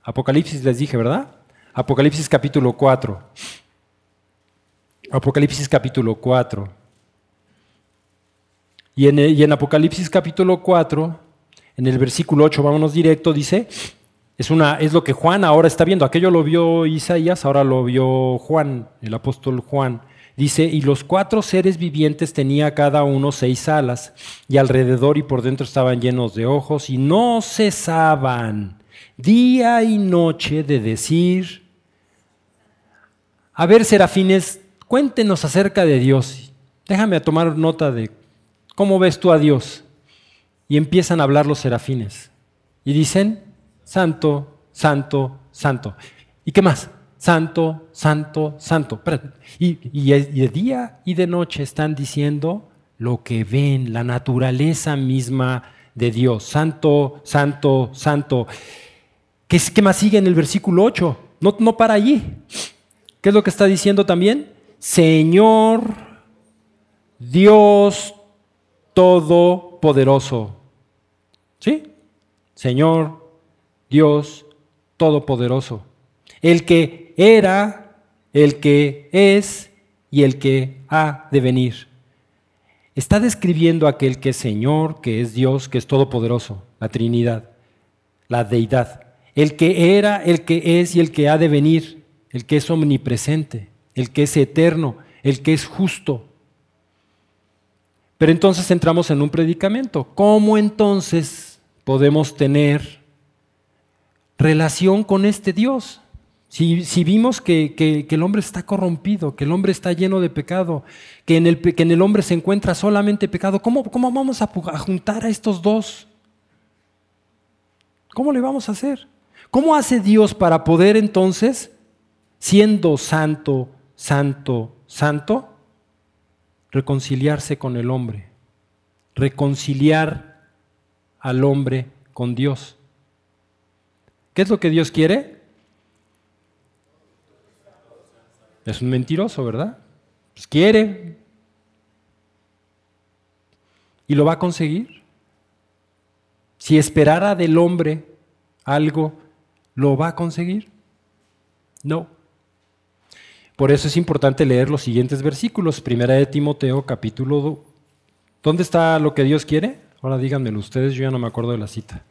Apocalipsis, les dije, ¿verdad? Apocalipsis capítulo 4. Apocalipsis capítulo 4. Y en, y en Apocalipsis capítulo 4, en el versículo 8, vámonos directo, dice, es, una, es lo que Juan ahora está viendo. Aquello lo vio Isaías, ahora lo vio Juan, el apóstol Juan. Dice, y los cuatro seres vivientes tenía cada uno seis alas, y alrededor y por dentro estaban llenos de ojos, y no cesaban día y noche de decir, a ver, serafines, cuéntenos acerca de Dios. Déjame tomar nota de cómo ves tú a Dios. Y empiezan a hablar los serafines. Y dicen, santo, santo, santo. ¿Y qué más? Santo, santo, santo. Y de día y de noche están diciendo lo que ven, la naturaleza misma de Dios. Santo, santo, santo. ¿Qué, es- qué más sigue en el versículo 8? No, no para allí. ¿Qué es lo que está diciendo también? Señor Dios Todopoderoso. ¿Sí? Señor Dios Todopoderoso. El que era, el que es y el que ha de venir. Está describiendo aquel que es Señor, que es Dios, que es Todopoderoso, la Trinidad, la deidad. El que era, el que es y el que ha de venir, el que es omnipresente, el que es eterno, el que es justo. Pero entonces entramos en un predicamento. ¿Cómo entonces podemos tener relación con este Dios? Si, vimos que, el hombre está corrompido, que el hombre está lleno de pecado, que en el, hombre se encuentra solamente pecado, ¿cómo, vamos a, a juntar a estos dos? ¿Cómo le vamos a hacer? ¿Cómo hace Dios para poder entonces, siendo santo, santo, santo, reconciliarse con el hombre? Reconciliar al hombre con Dios. ¿Qué es lo que Dios quiere? Es un mentiroso, ¿verdad? Pues quiere. ¿Y lo va a conseguir? Si esperara del hombre algo, ¿lo va a conseguir? No. Por eso es importante leer los siguientes versículos. Primera de Timoteo, capítulo 2. ¿Dónde está lo que Dios quiere? Ahora díganmelo ustedes, yo ya no me acuerdo de la cita.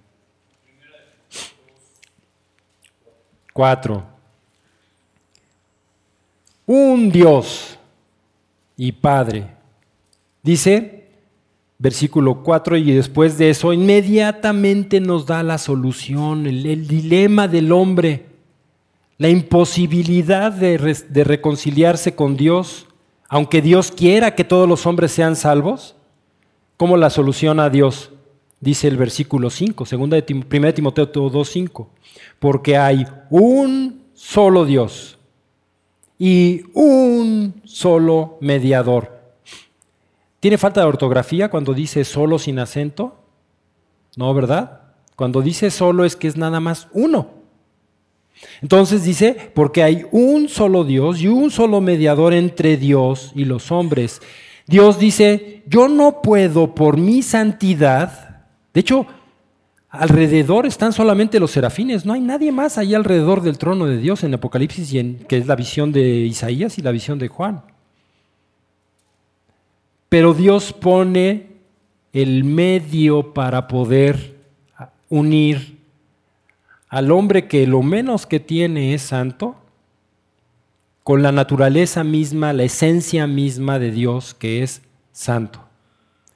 Cuatro. Un Dios y Padre. Dice, versículo 4, y después de eso, inmediatamente nos da la solución, el, dilema del hombre, la imposibilidad de, de reconciliarse con Dios, aunque Dios quiera que todos los hombres sean salvos. ¿Cómo la soluciona Dios? Dice el versículo 5, 1 de Timoteo 2.5 porque hay un solo Dios y un solo mediador. ¿Tiene falta de ortografía cuando dice solo sin acento? No, ¿verdad? Cuando dice solo es que es nada más uno. Entonces dice, porque hay un solo Dios y un solo mediador entre Dios y los hombres. Dios dice, yo no puedo por mi santidad, de hecho, Alrededor están solamente los serafines, no hay nadie más ahí alrededor del trono de Dios en Apocalipsis, y en, que es la visión de Isaías y la visión de Juan. Pero Dios pone el medio para poder unir al hombre que lo menos que tiene es santo, con la naturaleza misma, la esencia misma de Dios que es santo.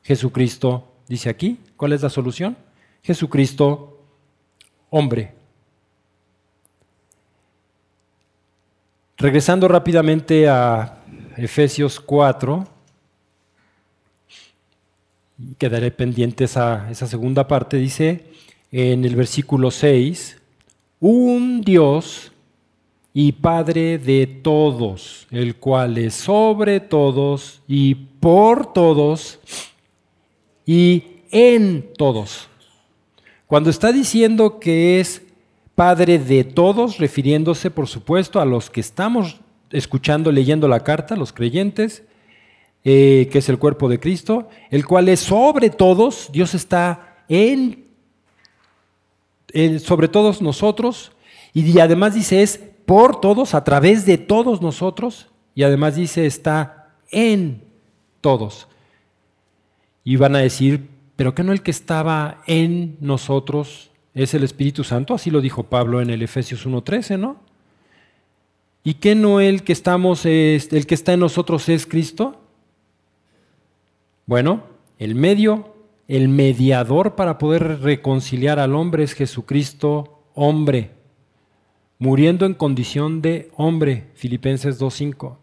Jesucristo dice aquí, ¿cuál es la solución? Jesucristo hombre. Regresando rápidamente a Efesios 4, y quedaré pendiente esa, esa segunda parte, dice en el versículo 6, un Dios y Padre de todos, el cual es sobre todos y por todos y en todos. Cuando está diciendo que es Padre de todos, refiriéndose por supuesto a los que estamos escuchando, leyendo la carta, los creyentes, eh, que es el cuerpo de Cristo, el cual es sobre todos, Dios está en, sobre todos nosotros, y además dice es por todos, a través de todos nosotros, y además dice está en todos. Y van a decir, pero que no el que estaba en nosotros es el Espíritu Santo, así lo dijo Pablo en el Efesios 1:13, ¿no? ¿Y que no el que estamos es, el que está en nosotros es Cristo? Bueno, el medio, el mediador para poder reconciliar al hombre es Jesucristo, hombre, muriendo en condición de hombre, Filipenses 2:5.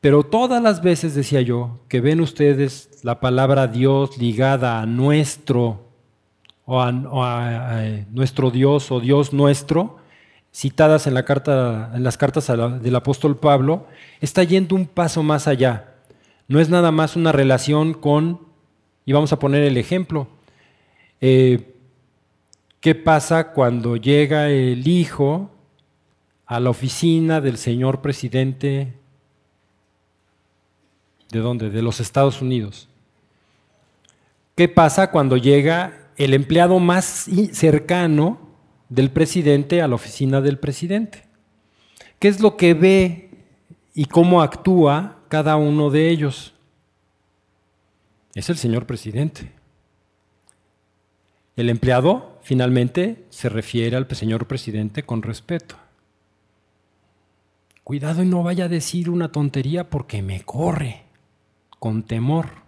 Pero todas las veces, decía yo, que ven ustedes la palabra Dios ligada a nuestro, o a, nuestro Dios o Dios nuestro, citadas en, la carta, en las cartas del apóstol Pablo, está yendo un paso más allá. No es nada más una relación con, y vamos a poner el ejemplo, eh, ¿qué pasa cuando llega el hijo a la oficina del señor presidente ¿De dónde? De los Estados Unidos. ¿Qué pasa cuando llega el empleado más cercano del presidente a la oficina del presidente? ¿Qué es lo que ve y cómo actúa cada uno de ellos? Es el señor presidente. El empleado finalmente se refiere al señor presidente con respeto. Cuidado y no vaya a decir una tontería porque me corre con temor.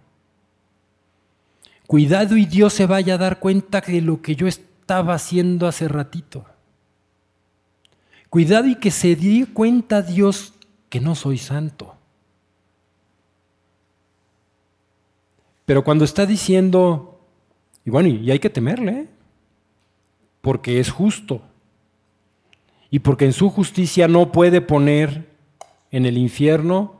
Cuidado y Dios se vaya a dar cuenta de lo que yo estaba haciendo hace ratito. Cuidado y que se dé cuenta Dios que no soy santo. Pero cuando está diciendo, y bueno, y hay que temerle, ¿eh? Porque es justo y porque en su justicia no puede poner en el infierno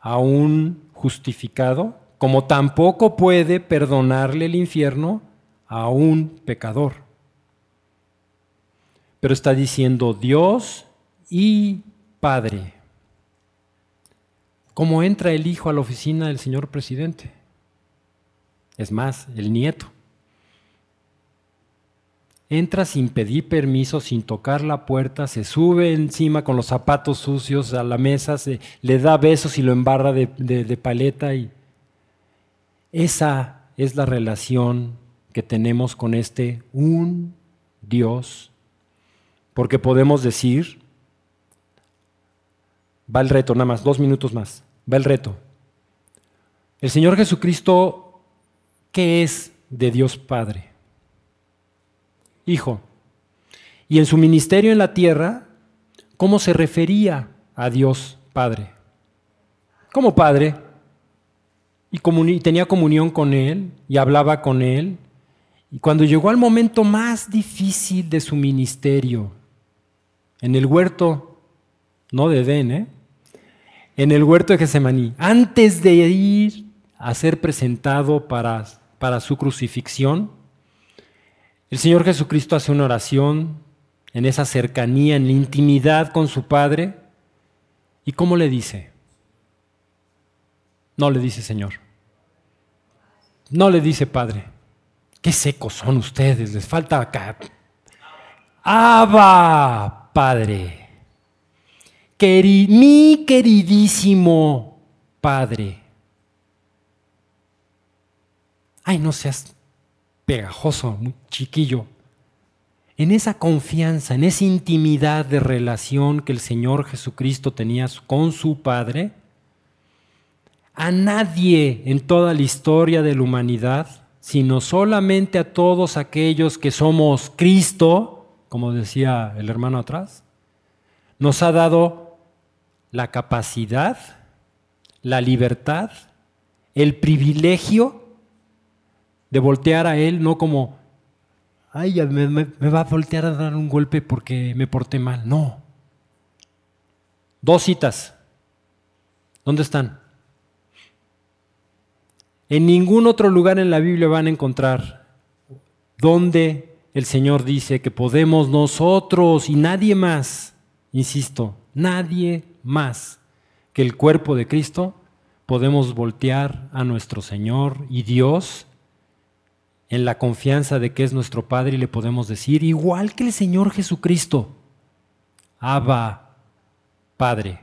a un justificado, como tampoco puede perdonarle el infierno a un pecador. Pero está diciendo Dios y Padre. ¿Cómo entra el hijo a la oficina del señor presidente? Es más, el nieto entra sin pedir permiso, sin tocar la puerta, se sube encima con los zapatos sucios a la mesa, se, le da besos y lo embarra de, de paleta. Y esa es la relación que tenemos con este un Dios. Porque podemos decir, va el reto, nada más, dos minutos más, va el reto. El Señor Jesucristo, ¿qué es de Dios Padre? Hijo. Y en su ministerio en la tierra, ¿cómo se refería a Dios Padre? Como Padre. Y, tenía comunión con Él y hablaba con Él. Y cuando llegó al momento más difícil de su ministerio, en el huerto, no de Edén, ¿eh? en el huerto de Getsemaní, antes de ir a ser presentado para, para su crucifixión, el Señor Jesucristo hace una oración en esa cercanía, en la intimidad con su Padre. ¿Y cómo le dice? No le dice Señor. No le dice Padre. Qué secos son ustedes, les falta acá. Abba, Padre. mi queridísimo Padre. Ay, no seas pegajoso, muy chiquillo. En esa confianza, en esa intimidad de relación que el Señor Jesucristo tenía con su Padre, a nadie en toda la historia de la humanidad, sino solamente a todos aquellos que somos Cristo, como decía el hermano atrás, nos ha dado la capacidad, la libertad, el privilegio de voltear a Él no como, ay, me, me, va a voltear a dar un golpe porque me porté mal. No. Dos citas. ¿Dónde están? En ningún otro lugar en la Biblia van a encontrar donde el Señor dice que podemos nosotros y nadie más, insisto, nadie más que el cuerpo de Cristo, podemos voltear a nuestro Señor y Dios en la confianza de que es nuestro Padre y le podemos decir, igual que el Señor Jesucristo, Abba, Padre.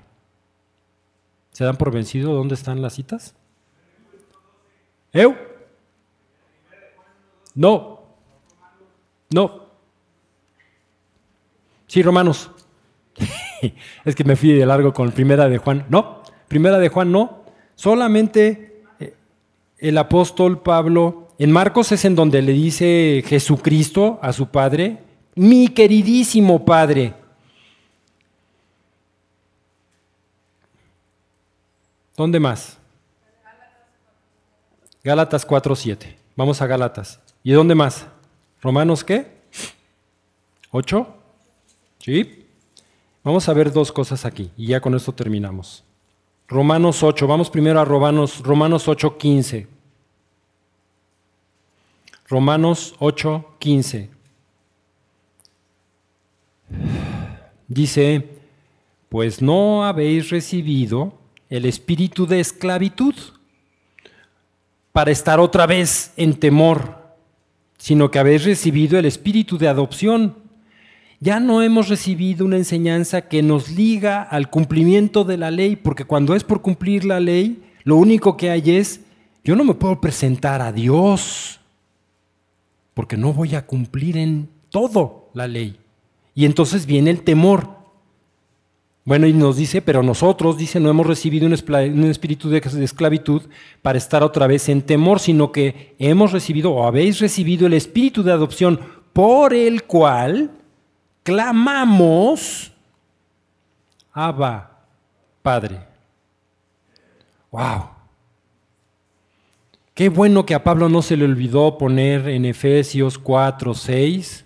¿Se dan por vencido dónde están las citas? ¿Eu? No. No. Sí, Romanos. es que me fui de largo con primera de Juan. No, primera de Juan no. Solamente eh, el apóstol Pablo en Marcos es en donde le dice Jesucristo a su Padre, mi queridísimo Padre. ¿Dónde más? Gálatas 4.7. Vamos a Gálatas. ¿Y dónde más? ¿Romanos qué? ¿8? ¿Sí? Vamos a ver dos cosas aquí y ya con esto terminamos. Romanos 8. Vamos primero a Romanos, Romanos 8.15. Romanos 8:15. Dice, pues no habéis recibido el espíritu de esclavitud para estar otra vez en temor, sino que habéis recibido el espíritu de adopción. Ya no hemos recibido una enseñanza que nos liga al cumplimiento de la ley, porque cuando es por cumplir la ley, lo único que hay es, yo no me puedo presentar a Dios porque no voy a cumplir en todo la ley. Y entonces viene el temor. Bueno, y nos dice, pero nosotros, dice, no hemos recibido un, espíritu de esclavitud para estar otra vez en temor, sino que hemos recibido o habéis recibido el espíritu de adopción por el cual clamamos, Abba, Padre. ¡Wow! Qué bueno que a Pablo no se le olvidó poner en Efesios 4, 6,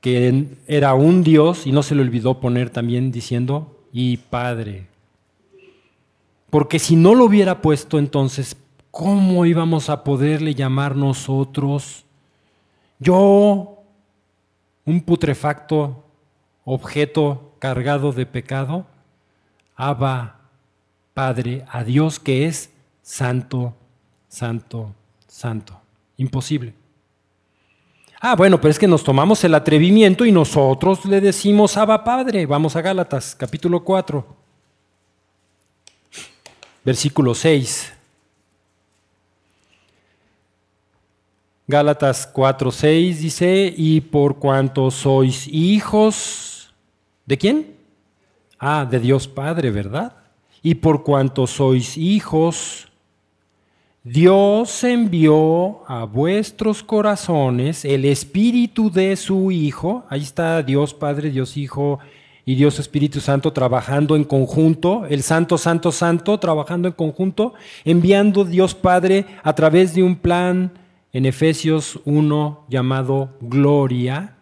que era un Dios y no se le olvidó poner también diciendo, y Padre. Porque si no lo hubiera puesto entonces, ¿cómo íbamos a poderle llamar nosotros? Yo, un putrefacto objeto cargado de pecado, Abba, Padre, a Dios que es santo, santo, santo. Imposible. Ah, bueno, pero es que nos tomamos el atrevimiento y nosotros le decimos Abba Padre. Vamos a Gálatas, capítulo 4, versículo 6. Gálatas 4, 6 dice, y por cuanto sois hijos, ¿de quién? Ah, de Dios Padre, ¿verdad? Y por cuanto sois hijos, Dios envió a vuestros corazones el Espíritu de su Hijo. Ahí está Dios Padre, Dios Hijo y Dios Espíritu Santo trabajando en conjunto, el Santo, Santo, Santo trabajando en conjunto, enviando Dios Padre a través de un plan en Efesios 1 llamado Gloria,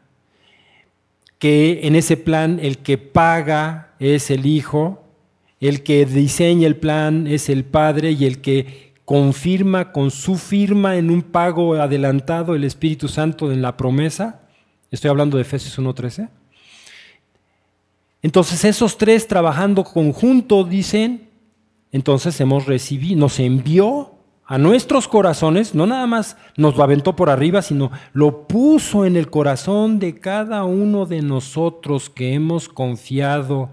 que en ese plan el que paga es el Hijo, el que diseña el plan es el Padre y el que confirma con su firma en un pago adelantado el Espíritu Santo en la promesa. Estoy hablando de Efesios 1.13. Entonces esos tres trabajando conjunto dicen, entonces hemos recibido, nos envió a nuestros corazones, no nada más nos lo aventó por arriba, sino lo puso en el corazón de cada uno de nosotros que hemos confiado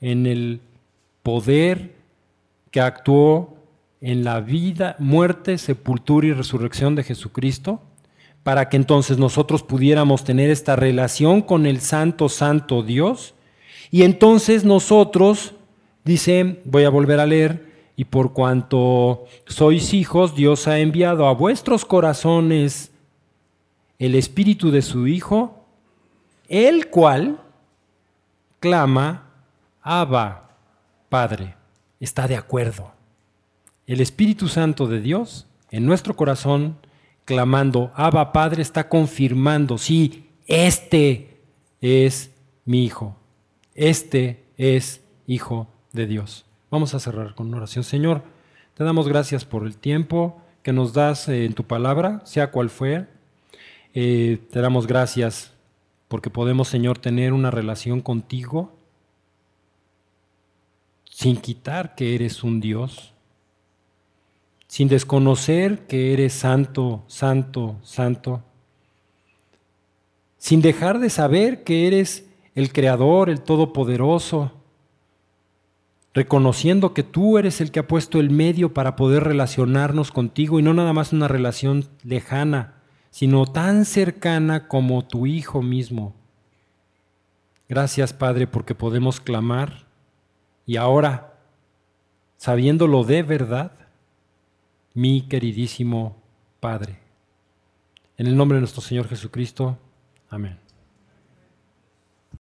en el poder que actuó en la vida, muerte, sepultura y resurrección de Jesucristo, para que entonces nosotros pudiéramos tener esta relación con el Santo, Santo Dios. Y entonces nosotros, dice, voy a volver a leer, y por cuanto sois hijos, Dios ha enviado a vuestros corazones el Espíritu de su Hijo, el cual clama, Abba, Padre. Está de acuerdo el Espíritu Santo de Dios en nuestro corazón, clamando, Abba Padre, está confirmando, sí, este es mi Hijo, este es Hijo de Dios. Vamos a cerrar con una oración. Señor, te damos gracias por el tiempo que nos das en tu palabra, sea cual fue. Eh, te damos gracias porque podemos, Señor, tener una relación contigo sin quitar que eres un Dios sin desconocer que eres santo, santo, santo, sin dejar de saber que eres el Creador, el Todopoderoso, reconociendo que tú eres el que ha puesto el medio para poder relacionarnos contigo y no nada más una relación lejana, sino tan cercana como tu Hijo mismo. Gracias Padre porque podemos clamar. Y ahora, sabiéndolo de verdad, mi queridísimo Padre. En el nombre de nuestro Señor Jesucristo. Amén.